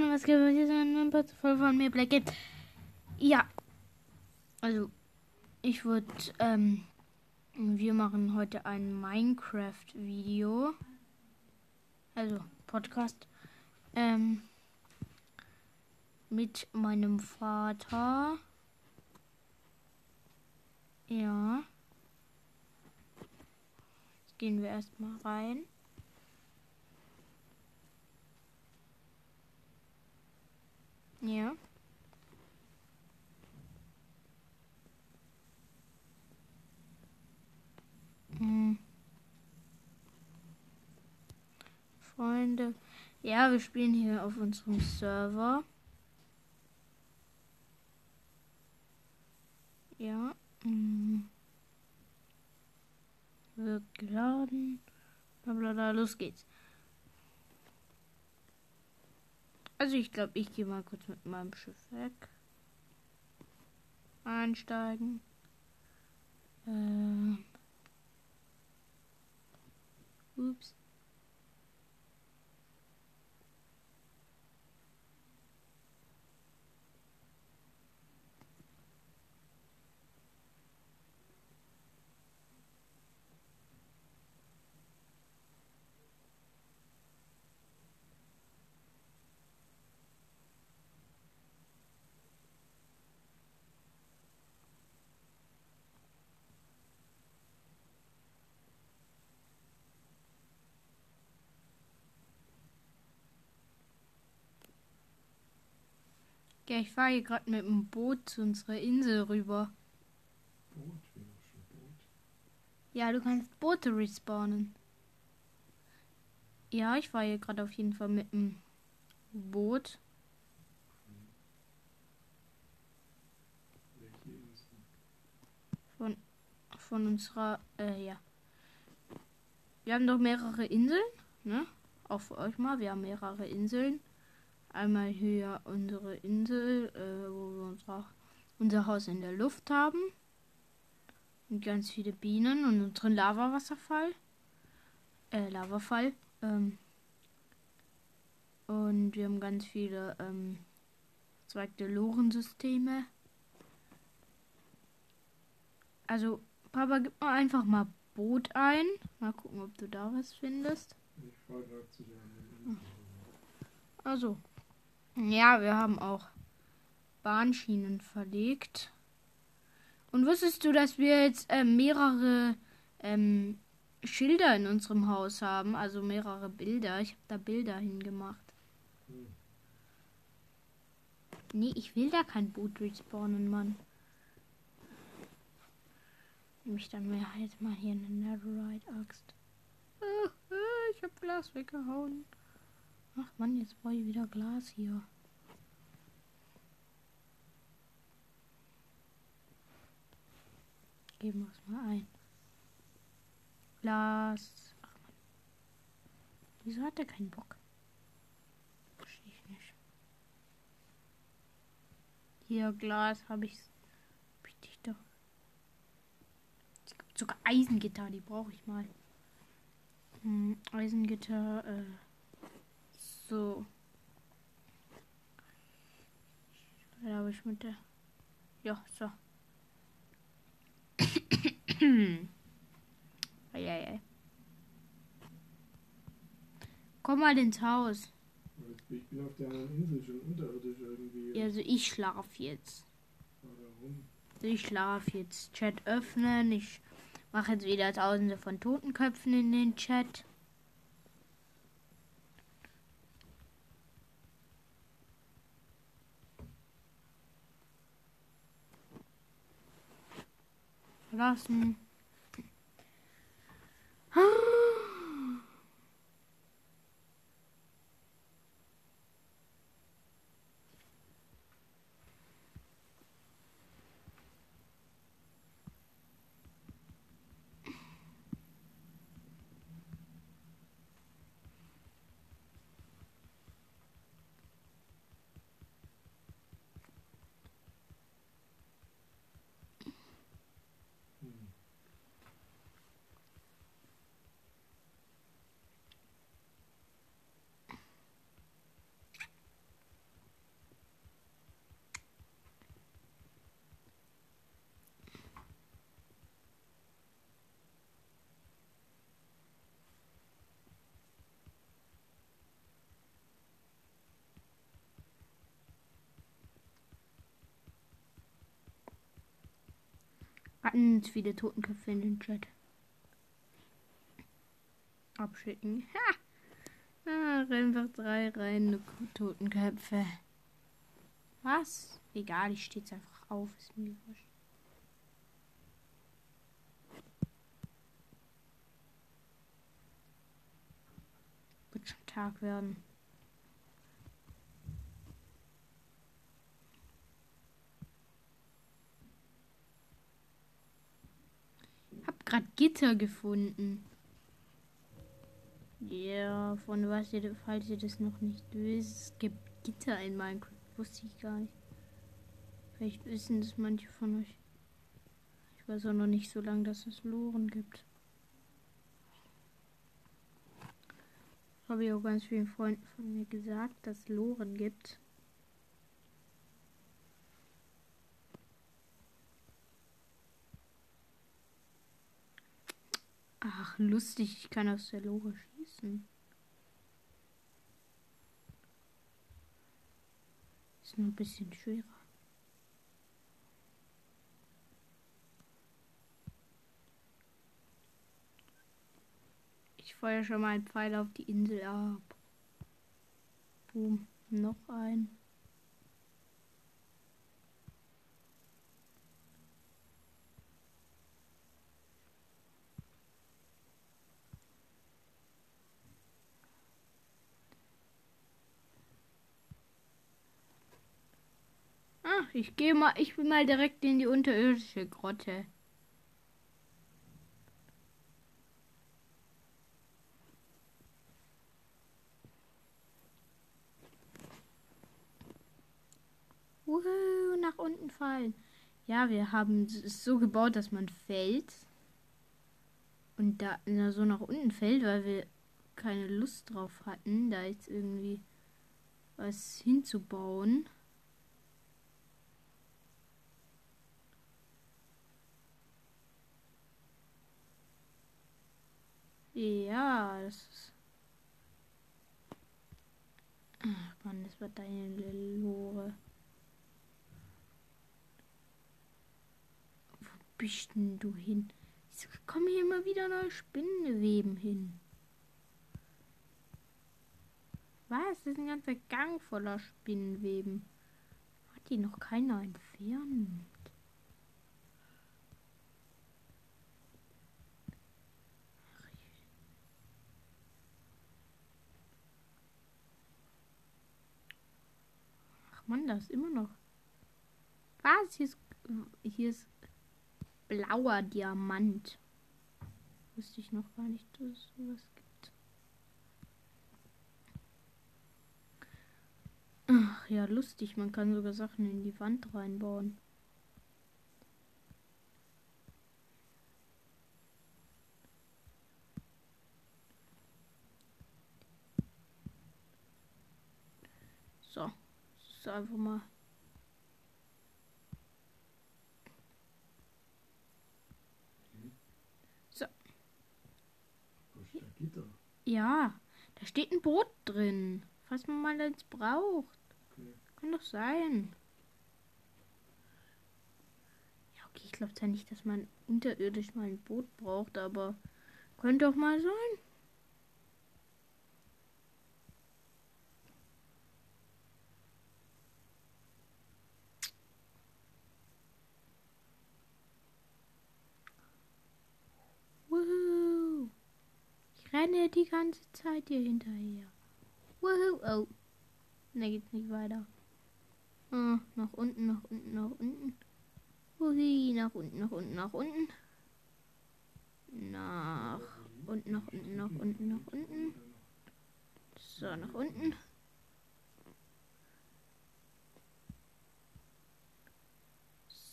Freunde, was gibt es ein voll von mir Black Games? Ja, also ich würde, ähm, wir machen heute ein Minecraft-Video, also Podcast, ähm, mit meinem Vater. Ja. Jetzt gehen wir erstmal rein. Ja. Hm. Freunde. Ja, wir spielen hier auf unserem Server. Ja. Hm. Wird geladen. Blablabla, los geht's. Also ich glaube, ich gehe mal kurz mit meinem Schiff weg. Einsteigen. Ähm. Ups. Ja, ich fahre hier gerade mit dem Boot zu unserer Insel rüber. Boot, noch schon Boot. Ja, du kannst Boote respawnen. Ja, ich fahre hier gerade auf jeden Fall mit dem Boot. Von, von unserer, äh, ja. Wir haben doch mehrere Inseln, ne? Auch für euch mal, wir haben mehrere Inseln. Einmal hier unsere Insel, äh, wo wir unser, unser Haus in der Luft haben. Und ganz viele Bienen und unseren Lavawasserfall. Äh, Lavafall. Ähm, und wir haben ganz viele ähm, zweigte Lorensysteme. Also, Papa, gib mal einfach mal Boot ein. Mal gucken, ob du da was findest. Ich fahre gerade zu Insel. Also, ja, wir haben auch Bahnschienen verlegt. Und wusstest du, dass wir jetzt ähm, mehrere ähm, Schilder in unserem Haus haben? Also mehrere Bilder. Ich habe da Bilder hingemacht. Hm. Nee, ich will da kein Boot respawnen, Mann. Nehme ich dann mir halt mal hier eine Netherite-Axt. Ah, ah, Ich hab Glas weggehauen. Ach Mann, jetzt brauche ich wieder Glas hier. Geben wir es mal ein. Glas. Ach Mann. Wieso hat er keinen Bock? Verstehe ich nicht. Hier, Glas habe ich. Hab ich doch. Es gibt sogar Eisengitter, die brauche ich mal. Hm, Eisengitter, äh. So. Da habe ich mit der. Ja, so. Eieiei. Komm mal ins Haus. Ich bin auf der anderen Insel schon unterirdisch irgendwie. Ja, Also ich schlafe jetzt. Warum? Ich schlafe jetzt. Chat öffnen. Ich mache jetzt wieder tausende von Totenköpfen in den Chat. Verlassen. Ganz viele Totenköpfe in den Chat. Abschicken. Ha! Ah, einfach drei rein Totenköpfe. Was? Egal, ich stehe jetzt einfach auf. Ist mir wurscht. Wird schon Tag werden. Hab grad Gitter gefunden. Ja, von was ihr, falls ihr das noch nicht wisst, es gibt Gitter in Minecraft. Wusste ich gar nicht. Vielleicht wissen das manche von euch. Ich weiß auch noch nicht so lange, dass es Loren gibt. Habe ich auch ganz vielen Freunden von mir gesagt, dass es Loren gibt. Ach, lustig, ich kann aus der Lore schießen. Ist nur ein bisschen schwerer. Ich feuer schon mal einen Pfeil auf die Insel ab. Boom, noch ein. Ich gehe mal, ich bin mal direkt in die unterirdische Grotte. Nach unten fallen. Ja, wir haben es so gebaut, dass man fällt. Und da so nach unten fällt, weil wir keine Lust drauf hatten, da jetzt irgendwie was hinzubauen. Ja, das ist. Ach Mann, das war deine Lore. Wo bist denn du hin? Wieso kommen hier immer wieder neue Spinnenweben hin? Was? Das ist ein ganzer Gang voller Spinnenweben. Hat die noch keiner entfernt? Ach man, das ist immer noch. Was? Hier ist, hier ist blauer Diamant. Wusste ich noch gar nicht, dass es sowas gibt. Ach ja, lustig. Man kann sogar Sachen in die Wand reinbauen. So, so einfach mal. Gitter? Ja, da steht ein Boot drin. Falls man mal eins braucht. Kann doch sein. Ja, okay, ich glaube zwar nicht, dass man unterirdisch mal ein Boot braucht, aber könnte doch mal sein. Woohoo. Ich renne die ganze Zeit hier hinterher. Woohoo. Oh. Ne, geht's nicht weiter. Ah, nach unten, nach unten, nach unten. Hui, nach unten, nach unten, nach unten. Nach unten, nach unten, nach unten, nach unten. So, nach unten.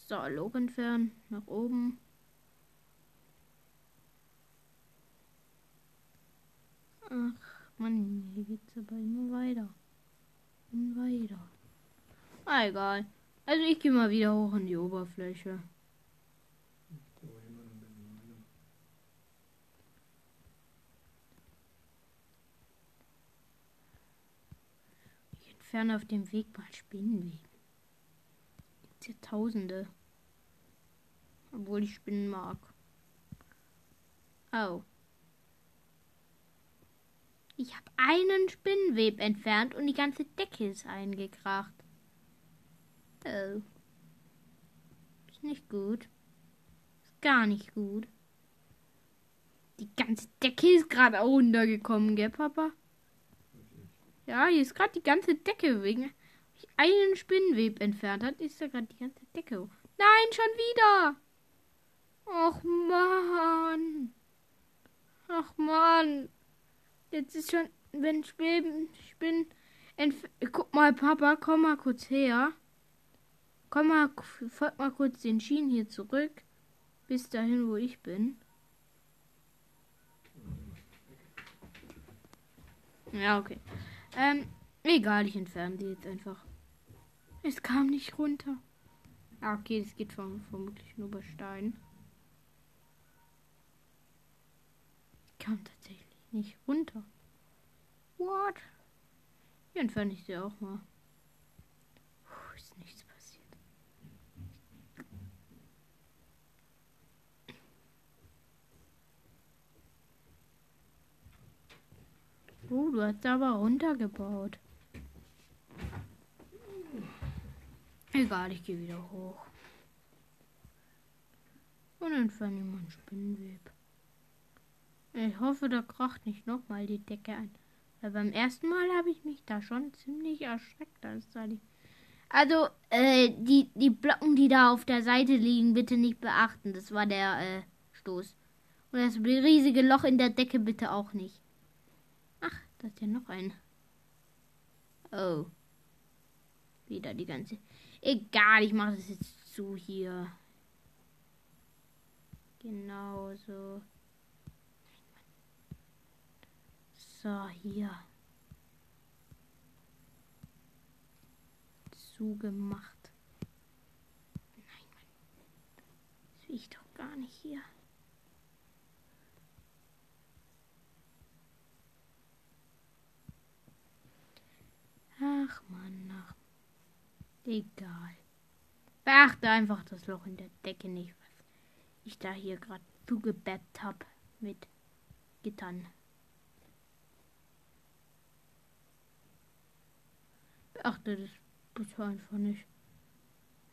So, Log entfernen, nach oben. Ach, Mann, hier geht's aber immer weiter. Und weiter. Ah, egal. Also ich gehe mal wieder hoch in die Oberfläche. Ich entferne auf dem Weg mal Spinnenweben. Gibt's hier Tausende. Obwohl ich Spinnen mag. Oh. Ich habe einen Spinnenweb entfernt und die ganze Decke ist eingekracht. Oh. Ist nicht gut. Ist gar nicht gut. Die ganze Decke ist gerade runtergekommen, gell, Papa? Ja, hier ist gerade die ganze Decke wegen ich einen Spinnenweb entfernt hat, ist da gerade die ganze Decke. hoch. Nein, schon wieder. Och Mann. Ach Mann. Jetzt ist schon, wenn Spinnen, Spinnen, entf- guck mal, Papa, komm mal kurz her. Komm mal, folg mal kurz den Schienen hier zurück. Bis dahin, wo ich bin. Ja, okay. Ähm, egal, ich entferne die jetzt einfach. Es kam nicht runter. Ah, okay, das geht verm vermutlich nur bei Stein. Kam tatsächlich nicht runter. What? Hier entferne ich sie auch mal. Puh, ist nichts passiert. Oh, du hast aber runtergebaut. Egal, ich gehe wieder hoch. Und entferne meinen Spinnenweb. Ich hoffe, da kracht nicht nochmal die Decke ein. Weil beim ersten Mal habe ich mich da schon ziemlich erschreckt. Also, äh, die, die Blocken, die da auf der Seite liegen, bitte nicht beachten. Das war der, äh, Stoß. Und das riesige Loch in der Decke bitte auch nicht. Ach, da ist ja noch ein. Oh. Wieder die ganze. Egal, ich mache das jetzt zu hier. Genau so. So, hier. Zugemacht. Nein, Mann. Das will ich doch gar nicht hier. Ach Mann, ach. Egal. Beachte einfach das Loch in der Decke nicht, was ich da hier gerade zugebappt habe mit Gittern. Beachte das bitte einfach nicht.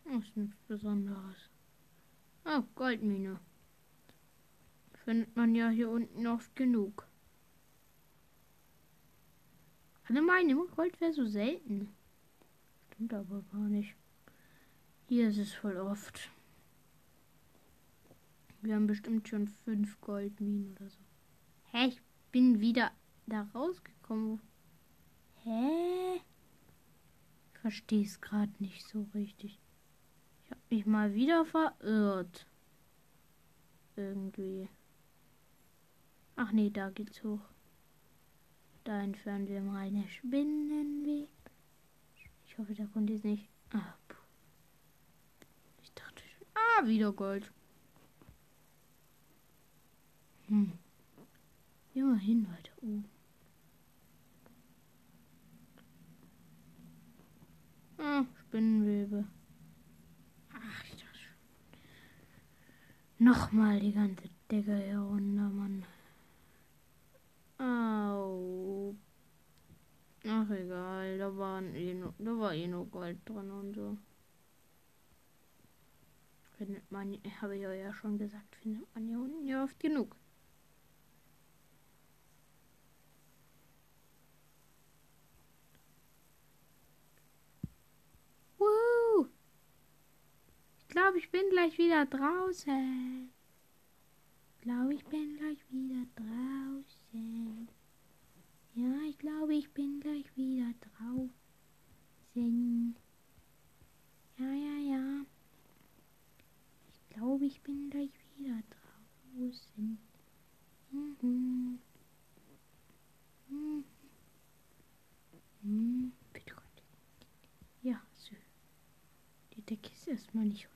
Das ist nichts Besonderes. Oh, Goldmine. Findet man ja hier unten oft genug. Alle meinen immer, Gold wäre so selten. Stimmt aber gar nicht. Hier ist es voll oft. Wir haben bestimmt schon fünf Goldminen oder so. Hä? Ich bin wieder da rausgekommen. Hä? Verstehe es gerade nicht so richtig. Ich habe mich mal wieder verirrt. Irgendwie. Ach nee, da geht's hoch. Da entfernen wir mal eine Spinnenweb. Ich hoffe, da konnte ich es nicht. Ah, ich dachte schon. Ah, wieder Gold. Hm. Immerhin weiter oben. Ah, Spinnenwebe. Ach, dachte schon. Nochmal die ganze Decke herunter, Mann. Au. Ach egal, da, waren eh nur, da war eh nur Gold drin und so. Findet man, habe ich euch ja schon gesagt, findet man hier unten ja oft genug. Woo! Ich glaube, ich bin gleich wieder draußen. Ich glaube, ich bin gleich wieder draußen. Ja, ich glaube, ich bin gleich wieder draußen. Ja, ja, ja. Ich glaube, ich bin gleich wieder draußen. Mhm. Mhm. Mhm. Bitte Gott. Ja, so. Die Decke ist erstmal nicht runter.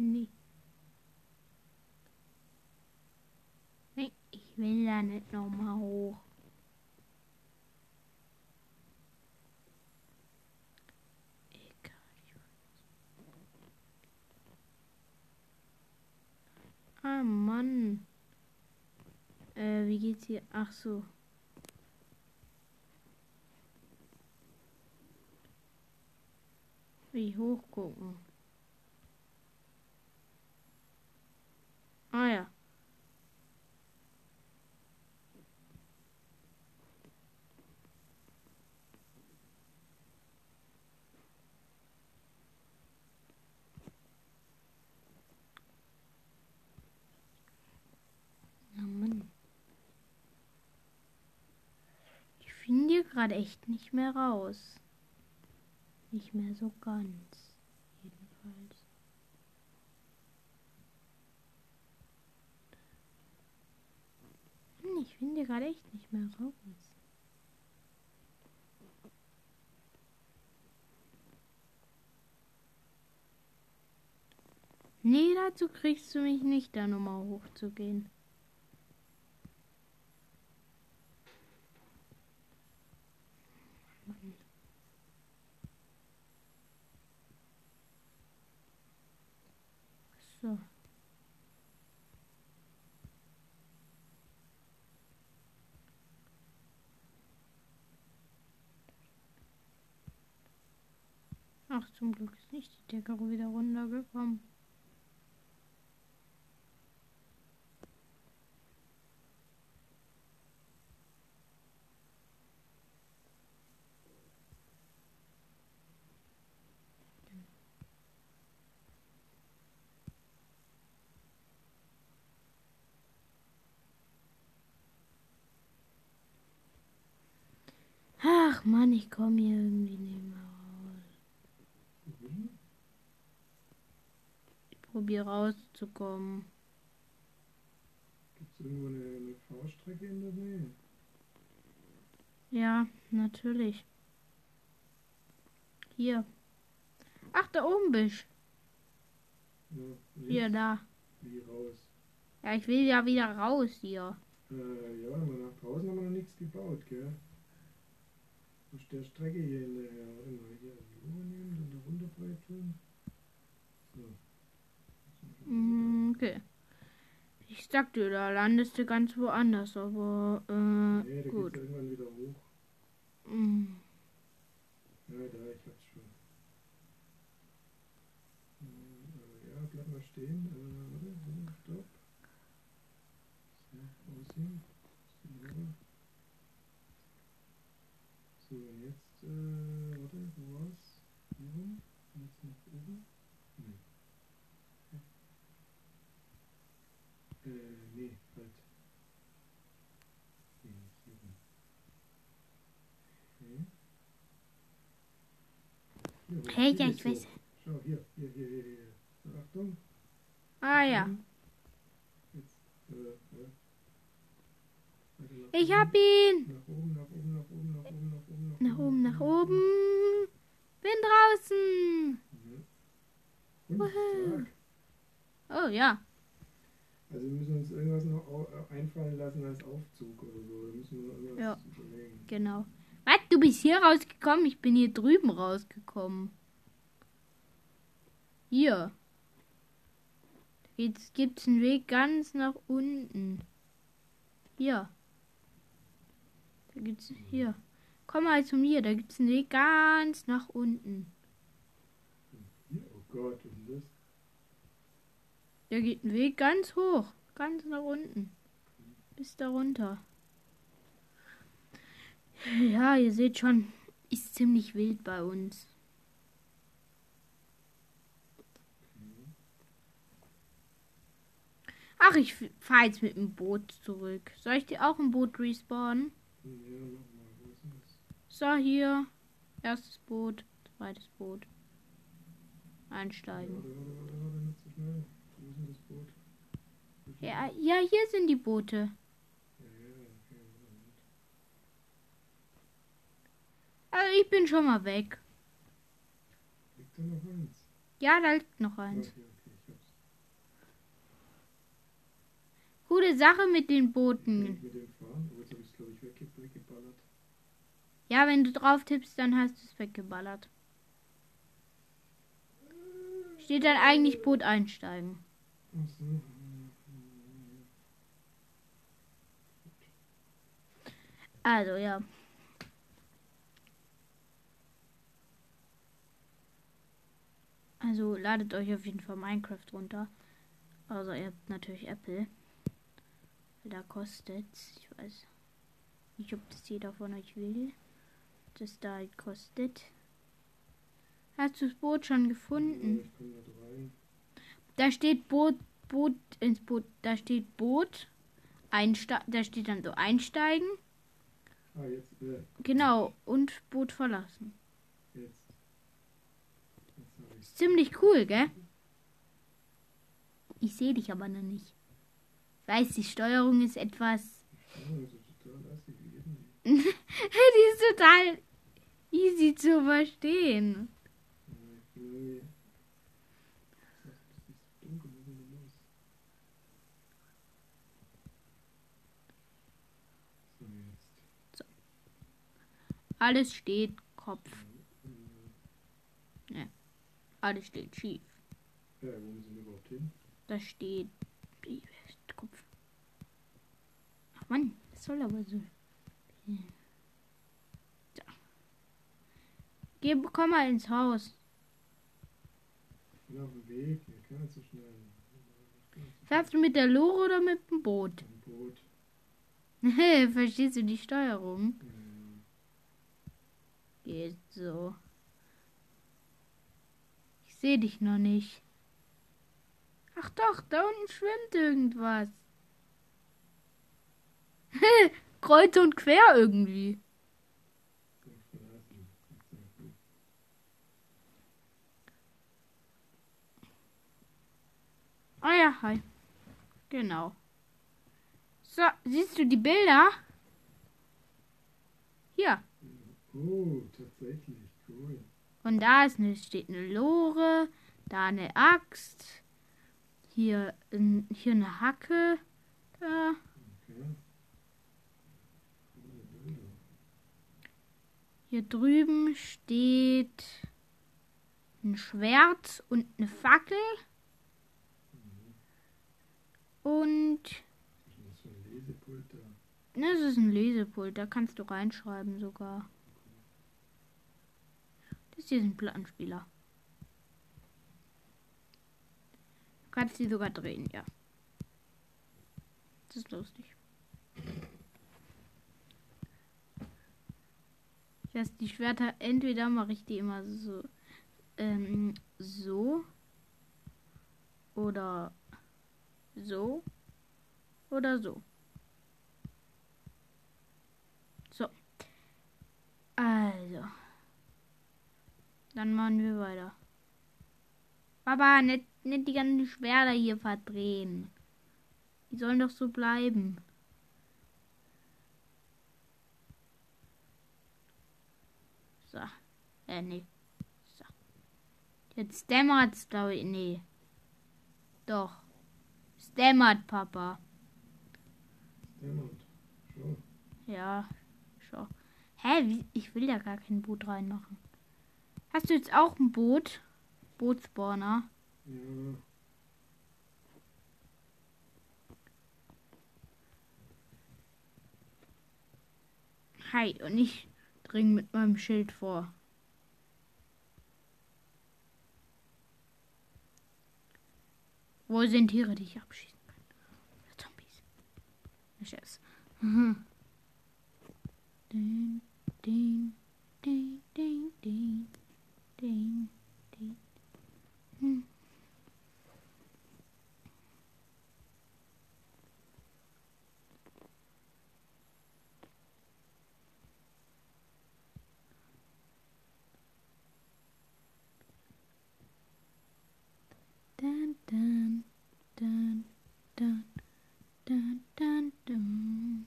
Nee. Nee, ich will da nicht nochmal hoch. Egal. Ah, Mann. Äh, wie geht's hier? Ach so. Wie hoch gucken? Ah ja. Na Mann. Ich finde hier gerade echt nicht mehr raus. Nicht mehr so ganz. Jedenfalls. Ich finde gerade echt nicht mehr raus. Nee, dazu kriegst du mich nicht, da nochmal hochzugehen. So. Ach, zum Glück ist nicht die Decke wieder runtergekommen. Ach Mann, ich komme hier irgendwie nicht mehr raus. Ich probiere rauszukommen. Gibt es irgendwo eine, eine Fahrstrecke in der Nähe? Ja, natürlich. Hier. Ach, da oben bist Ja, du. Hier, da. Wie raus? Ja, ich will ja wieder raus hier. Äh, ja, aber nach draußen haben wir noch nichts gebaut, gell? Auf der Strecke hier hinterher. Warte mal, hier die Uhr nehmen, dann da runter tun. So. Mhm, okay. Ich sag dir, da landest du ganz woanders, aber äh, Nee, da gut. geht's irgendwann wieder hoch. Mhm. Ja, da, ich hab's schon. Äh, ja, bleib mal stehen. Äh, warte, warte, stopp. So, aussehen. So, rüber. So, und jetzt, äh, warte, wo war's? Hier rum? Und Jetzt nach oben? Nee. Äh, nee, halt. Nee, nicht hier rum. Okay. Hey, ja, ich weiß. Schau, hier, hier, hier, hier, hier. Achtung. Ah ja. Jetzt, äh, äh. Ich hab ihn. Nach oben, nach oben, nach oben, nach oben, nach oben, nach oben, nach oben. Bin draußen. Und. Oh ja. Also wir müssen uns irgendwas noch äh, einfallen lassen als Aufzug oder so. Da müssen wir noch irgendwas Ja. überlegen. Genau. Was? Du bist hier rausgekommen? Ich bin hier drüben rausgekommen. Hier. Jetzt gibt's einen Weg ganz nach unten. Hier. Da gibt's hier. Komm mal zu mir, da gibt's einen Weg ganz nach unten. Oh Gott, denn das? Da geht ein Weg ganz hoch, ganz nach unten. Bis da runter. Ja, ihr seht schon, ist ziemlich wild bei uns. Ach, ich fahre jetzt mit dem Boot zurück. Soll ich dir auch ein Boot respawnen? Ja? So, hier. Erstes Boot, zweites Boot. Einsteigen. Ja, ja, hier sind die Boote. Also ich bin schon mal weg. Liegt da noch eins? Ja, da liegt noch eins. Gute Sache mit den Booten. Ja, wenn du drauf tippst, dann hast du es weggeballert. Steht dann eigentlich Boot einsteigen. Also ja. Also ladet euch auf jeden Fall Minecraft runter. Also ihr habt natürlich Apple. Da kostet, ich weiß nicht, ob das jeder von euch will. Das da halt kostet. Hast du das Boot schon gefunden? da steht Boot, Boot ins Boot. Da steht Boot. Einste da steht dann so einsteigen. Ah, jetzt, äh, Genau. Und Boot verlassen. jetzt. Jetzt ziemlich cool, gell? Ich sehe dich aber noch nicht. Weiß, die Steuerung ist etwas. Die ist total easy zu verstehen. Ja? So. Alles steht Kopf. Äh, Alles steht schief. Ja, wo müssen wir überhaupt hin? Da steht Mann, das soll aber so. so. Geh, komm mal ins Haus. Ich bin auf dem Weg, ich kann nicht so schnell. Fährst du mit der Lore oder mit dem Boot? Ein Boot. Verstehst du die Steuerung? Ja, Geht so. Ich sehe dich noch nicht. Ach doch, da unten schwimmt irgendwas. Kreuz und quer irgendwie. Ah ja, hi. Genau. So, siehst du die Bilder? Hier. Oh, tatsächlich, cool. Und da ist eine, steht eine Lore, da eine Axt, hier, hier eine Hacke, da. Okay. Coole Bilder. Hier drüben steht ein Schwert und eine Fackel. Und ist das für ein Lesepult da? das ist ein Lesepult, da kannst du reinschreiben sogar. Das hier ist ein Plattenspieler. Du kannst die sogar drehen, ja. Das ist lustig. Weiß, die Schwerter, entweder mache ich die immer so, ähm, so oder so oder so. So. Also. Dann machen wir weiter. Papa, nicht, nicht die ganzen Schwerter hier verdrehen. Die sollen doch so bleiben. So. Äh, nee. So. Jetzt dämmert's, glaube ich. Nee. Doch. Es dämmert, Papa. Dämmert. Schon. Ja, schon. Hä? Wie? Ich will ja gar kein Boot reinmachen. Hast du jetzt auch ein Boot? Bootspawner? Ja. Hi, und ich dring mit meinem Schild vor. Wo sind Tiere, die ich abschießen kann? Zombies. Na, Scherz. Mhm. Ding, ding, ding, ding, ding, ding, ding. Hm. Dun, dun, dun, dun, dun, dun, dun.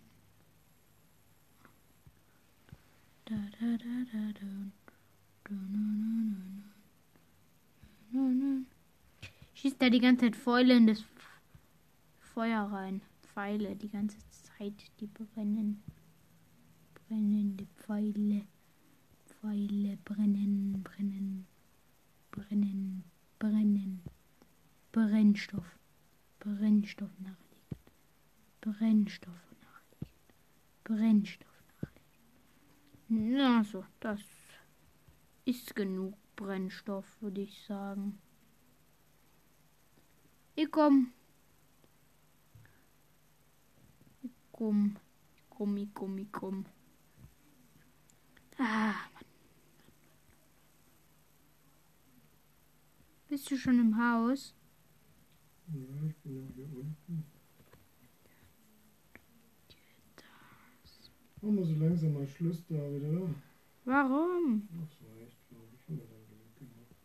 Da, da, da, da, dun. Dun, dun, dun. Schießt da die ganze Zeit Fäule in das Feuer rein. Pfeile die ganze Zeit, die brennen. Brennende Pfeile. Pfeile brennen, brennen, brennen, brennen. Brennstoff. Brennstoff nachlegen. Brennstoff nachlegen. Brennstoff nachlegen. Na so, das ist genug Brennstoff, würde ich sagen. Ich komm. Ich komm. Ich komm, ich komm, ich komm. Ah, Mann. Bist du schon im Haus? Ja, ich bin noch hier unten. Machen wir so langsam mal Schluss da wieder. Warum? Ach, so reicht, glaube ich. Haben wir dann genug gemacht.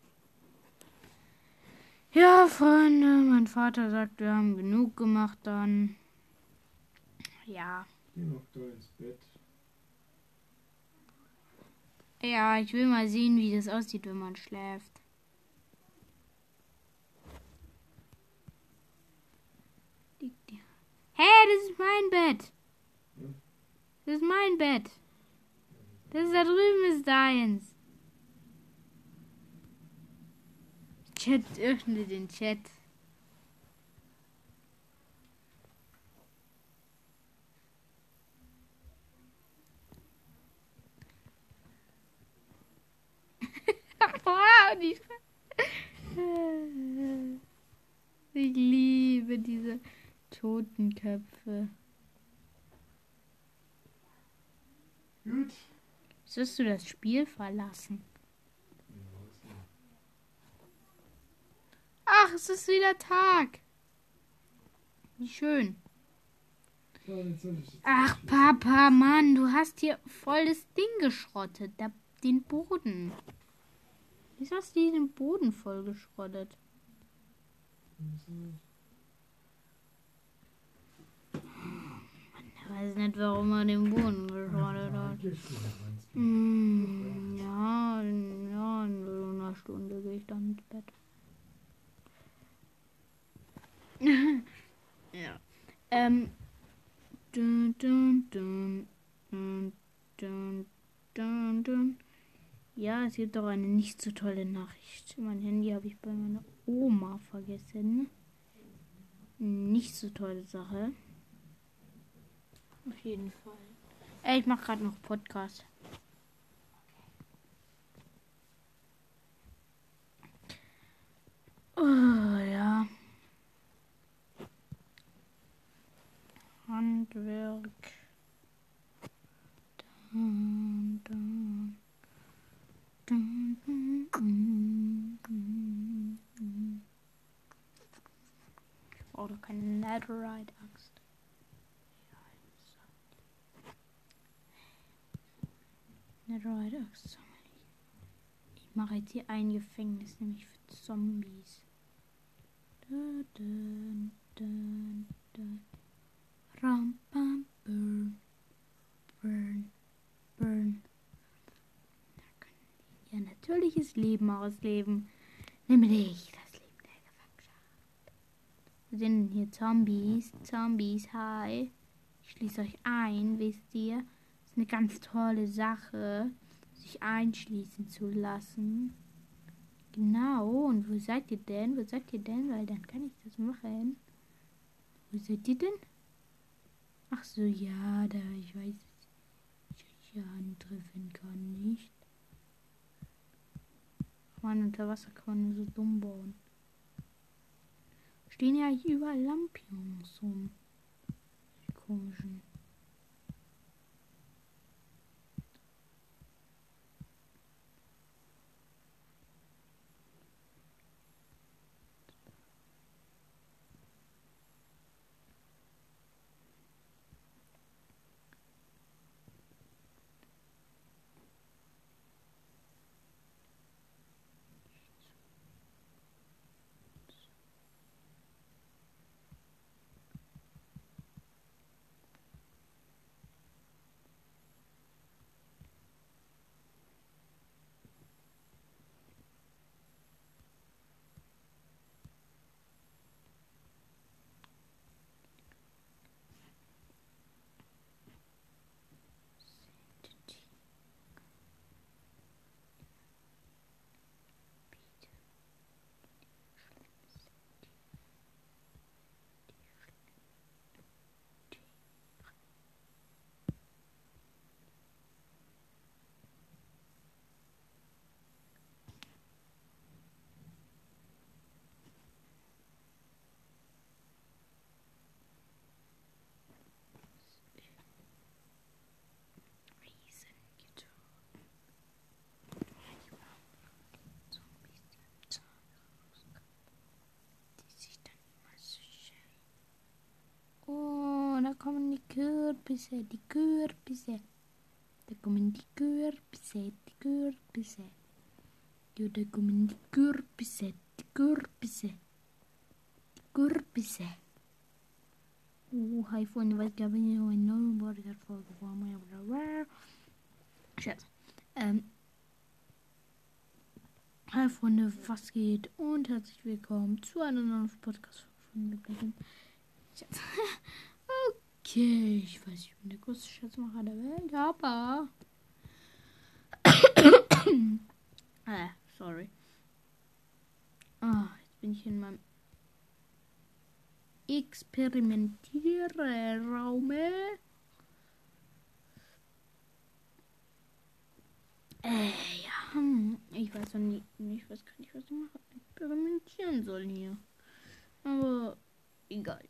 Ja, Freunde, mein Vater sagt, wir haben genug gemacht dann. Ja. Geh noch da ins Bett. Ja, ich will mal sehen, wie das aussieht, wenn man schläft. Hä, das ist mein Bett. Das ist mein Bett. Das da drüben ist deins. Chat, öffne den Chat. ich liebe diese Totenköpfe. Gut. Sollst du das Spiel verlassen? Ach, es ist wieder Tag. Wie schön. Ach. Papa, Mann, du hast hier voll das Ding geschrottet. Der, den Boden. Wieso hast du hier den Boden voll geschrottet? Ich weiß nicht, warum er den Boden geschrottet hat. Hm, ja, ja, in so einer Stunde gehe ich dann ins Bett. ja. Ähm. Dun, dun, dun, dun, dun, dun, dun. Ja, es gibt auch eine nicht so tolle Nachricht. Mein Handy habe ich bei meiner Oma vergessen. Nicht so tolle Sache. Auf jeden Fall. Ey, ich mache gerade noch Podcast. Oh, ja. Handwerk. Dun, dun, dun, dun. Ich brauche doch keine Netherite-Axt. Netherite-Axt sammle ich. Mache jetzt hier ein Gefängnis, nämlich für Zombies. Dun, dun, dun. Ram, bam, burn, burn, burn. Da können die ihr natürliches Leben ausleben, nämlich das Leben der Gefangenschaft. Wir sind hier Zombies, Zombies, hi. Ich schließe euch ein, wisst ihr? Eine ganz tolle Sache, sich einschließen zu lassen. Genau, und wo seid ihr denn? Wo seid ihr denn? Weil dann kann ich das machen. Wo seid ihr denn? Ach so, ja, da, ich weiß, dass ich ja antreffen kann, nicht? Mann, unter Wasser kann man nur so dumm bauen. Stehen ja hier überall Lampions rum. Die komischen. Kürbisse, die Kürbisse. Da kommen die Kürbisse, die Kürbisse. Ja, da kommen die Kürbisse, die Kürbisse. Die Kürbisse. Oh, hi Freunde, was gab es hier eine neue Podcast-Folge von mir? Scherz. Hi Freunde, was geht? Und herzlich willkommen zu einer neuen Podcast-Folge von mir. Scherz. Okay, ich weiß, ich bin der größte Scherzmacher der Welt, aber. ah, sorry. Ah, jetzt bin ich in meinem Experimentierraum. Äh, ja, hm, ich weiß noch nicht, ich weiß gar nicht, was ich machen, experimentieren soll hier. Aber egal.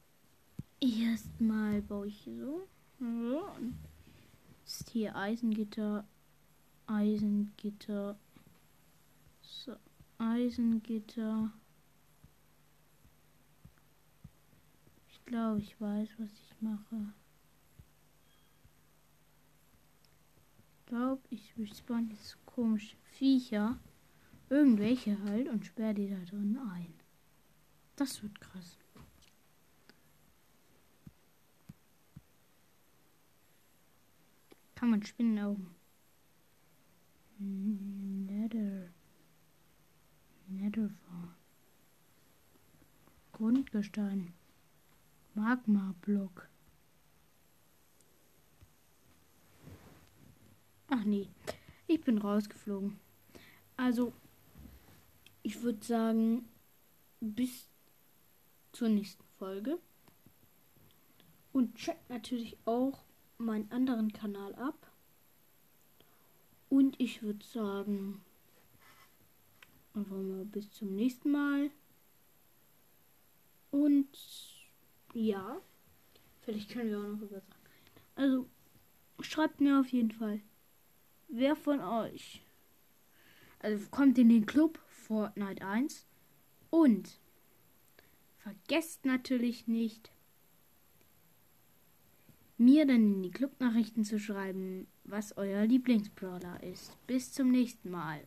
Erstmal baue ich hier so. so. Ist hier Eisengitter. Eisengitter. So. Eisengitter. Ich glaube, ich weiß, was ich mache. Ich glaube, ich spawn jetzt komische Viecher. Irgendwelche halt und sperre die da drin ein. Das wird krass. Kann man Spinnenaugen. Nether. Netherfall. Grundgestein. Magma-Block. Ach nee, ich bin rausgeflogen. Also, ich würde sagen, bis zur nächsten Folge. Und checkt natürlich auch meinen anderen Kanal ab. Und ich würde sagen, einfach mal bis zum nächsten Mal. Und ja, vielleicht können wir auch noch über reden. Also, schreibt mir auf jeden Fall, wer von euch also kommt in den Club Fortnite 1 und vergesst natürlich nicht, mir dann in die Clubnachrichten zu schreiben, was euer Lieblingsbrawler ist. Bis zum nächsten Mal.